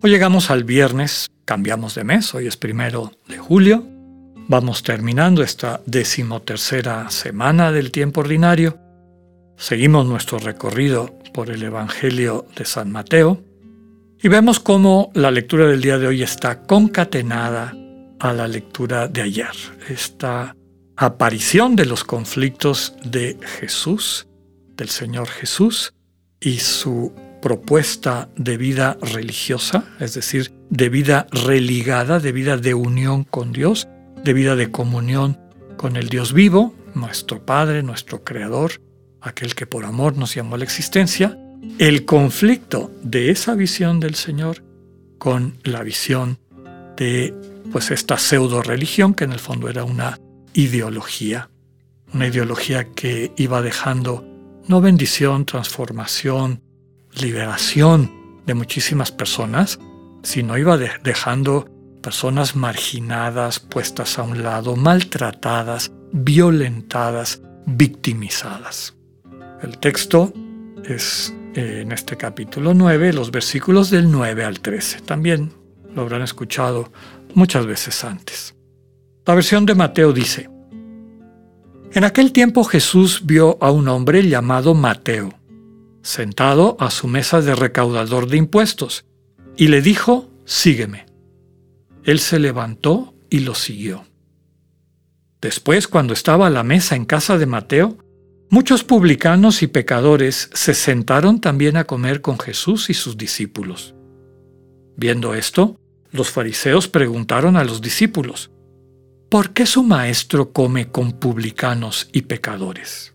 Hoy llegamos al viernes, cambiamos de mes, hoy es primero de julio. Vamos terminando esta decimotercera semana del tiempo ordinario. Seguimos nuestro recorrido por el Evangelio de San Mateo y vemos cómo la lectura del día de hoy está concatenada a la lectura de ayer. Esta aparición de los conflictos de Jesús, del Señor Jesús, y su propuesta de vida religiosa, es decir, de vida religada, de vida de unión con Dios, de vida de comunión con el Dios vivo, nuestro Padre, nuestro Creador, aquel que por amor nos llamó a la existencia, el conflicto de esa visión del Señor con la visión de pues esta pseudo religión que en el fondo era una ideología, una ideología que iba dejando no bendición, transformación, liberación de muchísimas personas, sino iba dejando personas marginadas, puestas a un lado, maltratadas, violentadas, victimizadas. El texto es eh, en este capítulo 9, los versículos del 9 al 13. También lo habrán escuchado muchas veces antes. La versión de Mateo dice, En aquel tiempo Jesús vio a un hombre llamado Mateo, sentado a su mesa de recaudador de impuestos, y le dijo, Sígueme. Él se levantó y lo siguió. Después, cuando estaba a la mesa en casa de Mateo, muchos publicanos y pecadores se sentaron también a comer con Jesús y sus discípulos. Viendo esto, los fariseos preguntaron a los discípulos, ¿por qué su maestro come con publicanos y pecadores?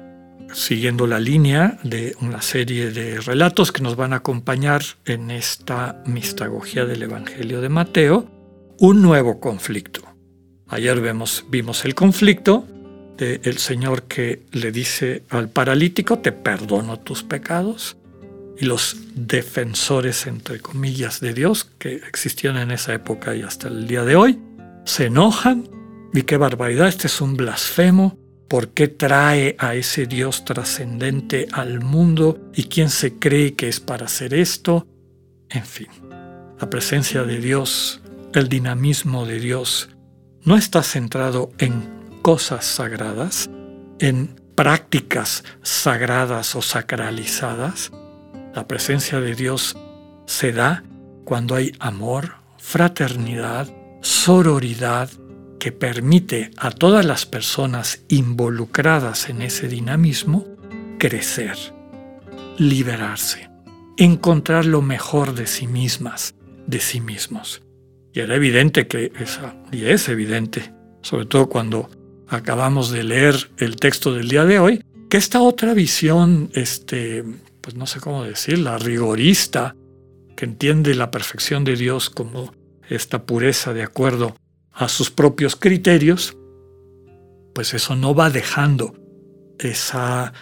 siguiendo la línea de una serie de relatos que nos van a acompañar en esta mistagogía del Evangelio de Mateo, un nuevo conflicto. Ayer vemos, vimos el conflicto del Señor que le dice al paralítico, te perdono tus pecados. Y los defensores, entre comillas, de Dios, que existían en esa época y hasta el día de hoy, se enojan. Y qué barbaridad, este es un blasfemo, ¿Por qué trae a ese Dios trascendente al mundo? ¿Y quién se cree que es para hacer esto? En fin, la presencia de Dios, el dinamismo de Dios, no está centrado en cosas sagradas, en prácticas sagradas o sacralizadas. La presencia de Dios se da cuando hay amor, fraternidad, sororidad, que permite a todas las personas involucradas en ese dinamismo crecer, liberarse, encontrar lo mejor de sí mismas, de sí mismos. Y era evidente que esa, y es evidente, sobre todo cuando acabamos de leer el texto del día de hoy, que esta otra visión, este, pues no sé cómo decirla, rigorista, que entiende la perfección de Dios como esta pureza de acuerdo a sus propios criterios, pues eso no va dejando esa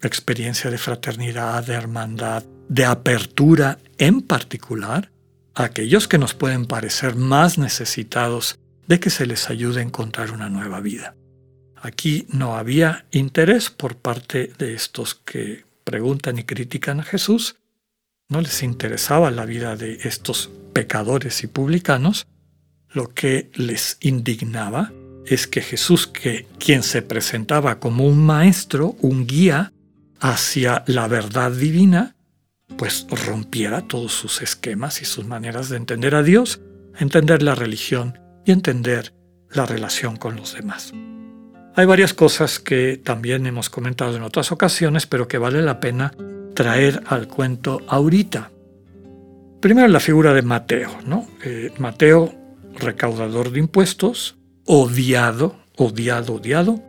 experiencia de fraternidad, de hermandad, de apertura en particular a aquellos que nos pueden parecer más necesitados de que se les ayude a encontrar una nueva vida. Aquí no había interés por parte de estos que preguntan y critican a Jesús, no les interesaba la vida de estos pecadores y publicanos, lo que les indignaba es que Jesús, que, quien se presentaba como un maestro, un guía hacia la verdad divina, pues rompiera todos sus esquemas y sus maneras de entender a Dios, entender la religión y entender la relación con los demás. Hay varias cosas que también hemos comentado en otras ocasiones, pero que vale la pena traer al cuento ahorita. Primero la figura de Mateo, ¿no? Eh, Mateo, recaudador de impuestos, odiado, odiado, odiado.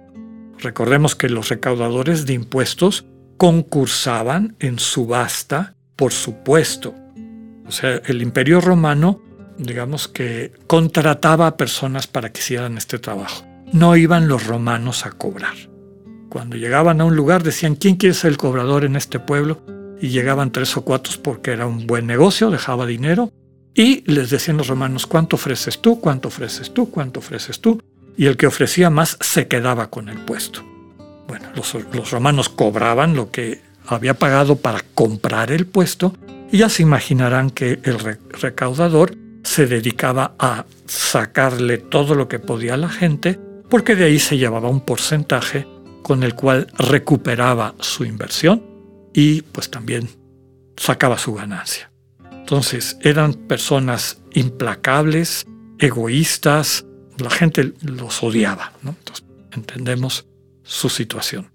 Recordemos que los recaudadores de impuestos concursaban en subasta por supuesto. O sea, el imperio romano, digamos que contrataba a personas para que hicieran este trabajo no iban los romanos a cobrar. Cuando llegaban a un lugar decían, ¿quién quiere ser el cobrador en este pueblo? Y llegaban tres o cuatro porque era un buen negocio, dejaba dinero, y les decían los romanos, ¿cuánto ofreces tú? ¿Cuánto ofreces tú? ¿Cuánto ofreces tú? Y el que ofrecía más se quedaba con el puesto. Bueno, los, romanos cobraban lo que había pagado para comprar el puesto, y ya se imaginarán que el recaudador se dedicaba a sacarle todo lo que podía a la gente porque de ahí se llevaba un porcentaje con el cual recuperaba su inversión y pues también sacaba su ganancia. Entonces eran personas implacables, egoístas, la gente los odiaba. Entendemos su situación.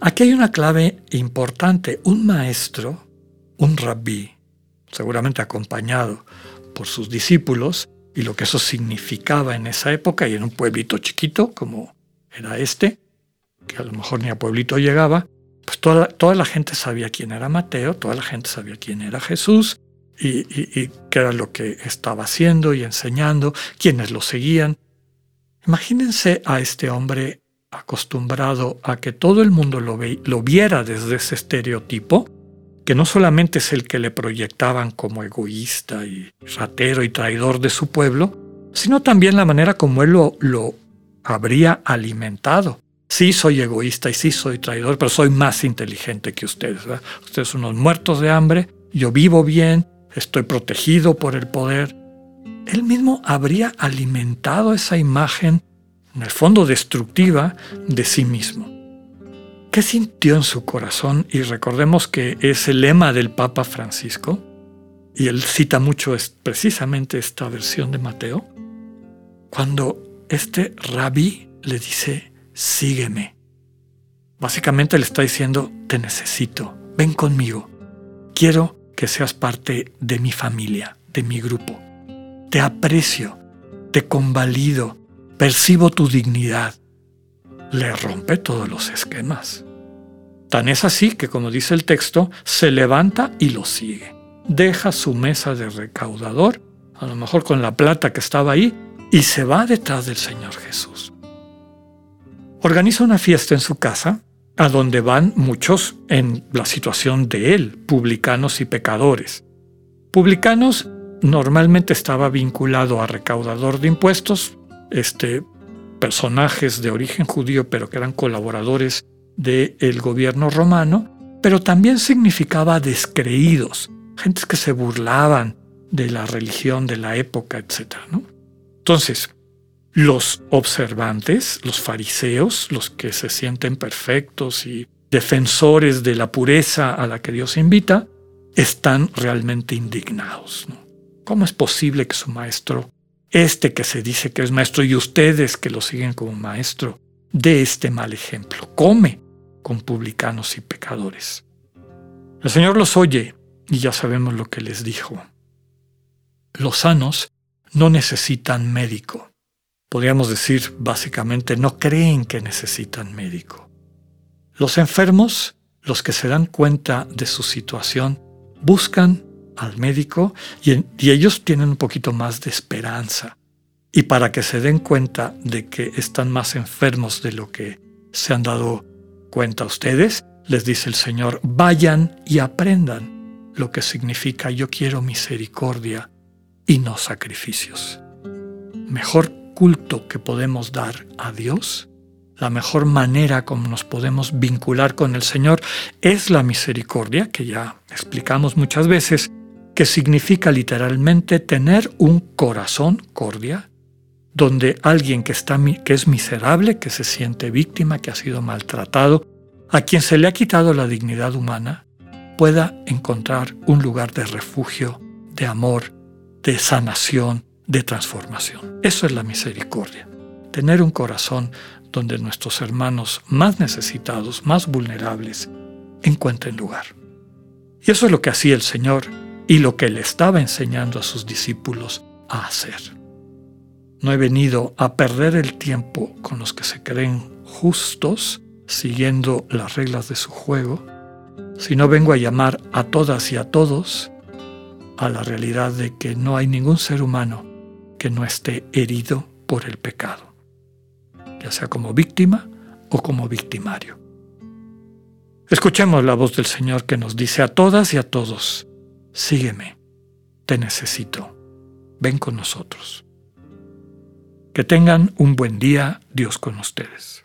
Aquí hay una clave importante. Un maestro, un rabí, seguramente acompañado por sus discípulos, y lo que eso significaba en esa época y en un pueblito chiquito como era este, que a lo mejor ni a pueblito llegaba, pues toda, toda la gente sabía quién era Mateo, toda la gente sabía quién era Jesús y, qué era lo que estaba haciendo y enseñando, quiénes lo seguían. Imagínense a este hombre acostumbrado a que todo el mundo lo, ve, lo viera desde ese estereotipo, que no solamente es el que le proyectaban como egoísta y ratero y traidor de su pueblo, sino también la manera como él lo, lo habría alimentado. Sí soy egoísta y sí soy traidor, pero soy más inteligente que ustedes. Ustedes son unos muertos de hambre, yo vivo bien, estoy protegido por el poder. Él mismo habría alimentado esa imagen, en el fondo destructiva, de sí mismo. ¿Qué sintió en su corazón? Y recordemos que es el lema del Papa Francisco, y él cita mucho es precisamente esta versión de Mateo, cuando este rabí le dice, sígueme. Básicamente le está diciendo, te necesito, ven conmigo, quiero que seas parte de mi familia, de mi grupo. Te aprecio, te convalido, percibo tu dignidad, le rompe todos los esquemas. Tan es así que, como dice el texto, se levanta y lo sigue. Deja su mesa de recaudador, a lo mejor con la plata que estaba ahí, y se va detrás del Señor Jesús. Organiza una fiesta en su casa, a donde van muchos en la situación de él, publicanos y pecadores. Publicanos normalmente estaba vinculado a recaudador de impuestos, este personajes de origen judío, pero que eran colaboradores del gobierno romano, pero también significaba descreídos, gentes que se burlaban de la religión de la época, etc. Entonces, los observantes, los fariseos, los que se sienten perfectos y defensores de la pureza a la que Dios invita, están realmente indignados. ¿Cómo es posible que su maestro este que se dice que es maestro y ustedes que lo siguen como maestro, de este mal ejemplo. Come con publicanos y pecadores. El Señor los oye y ya sabemos lo que les dijo. Los sanos no necesitan médico. Podríamos decir, básicamente, no creen que necesitan médico. Los enfermos, los que se dan cuenta de su situación, buscan al médico y, ellos tienen un poquito más de esperanza. Y para que se den cuenta de que están más enfermos de lo que se han dado cuenta ustedes, les dice el Señor, vayan y aprendan lo que significa yo quiero misericordia y no sacrificios. Mejor culto que podemos dar a Dios, la mejor manera como nos podemos vincular con el Señor es la misericordia, que ya explicamos muchas veces, que significa literalmente tener un corazón cordia, donde alguien que, está, que es miserable, que se siente víctima, que ha sido maltratado, a quien se le ha quitado la dignidad humana, pueda encontrar un lugar de refugio, de amor, de sanación, de transformación. Eso es la misericordia. Tener un corazón donde nuestros hermanos más necesitados, más vulnerables, encuentren lugar. Y eso es lo que hacía el Señor y lo que le estaba enseñando a sus discípulos a hacer. No he venido a perder el tiempo con los que se creen justos, siguiendo las reglas de su juego, sino vengo a llamar a todas y a todos a la realidad de que no hay ningún ser humano que no esté herido por el pecado, ya sea como víctima o como victimario. Escuchemos la voz del Señor que nos dice a todas y a todos, sígueme, te necesito, ven con nosotros. Que tengan un buen día, Dios con ustedes.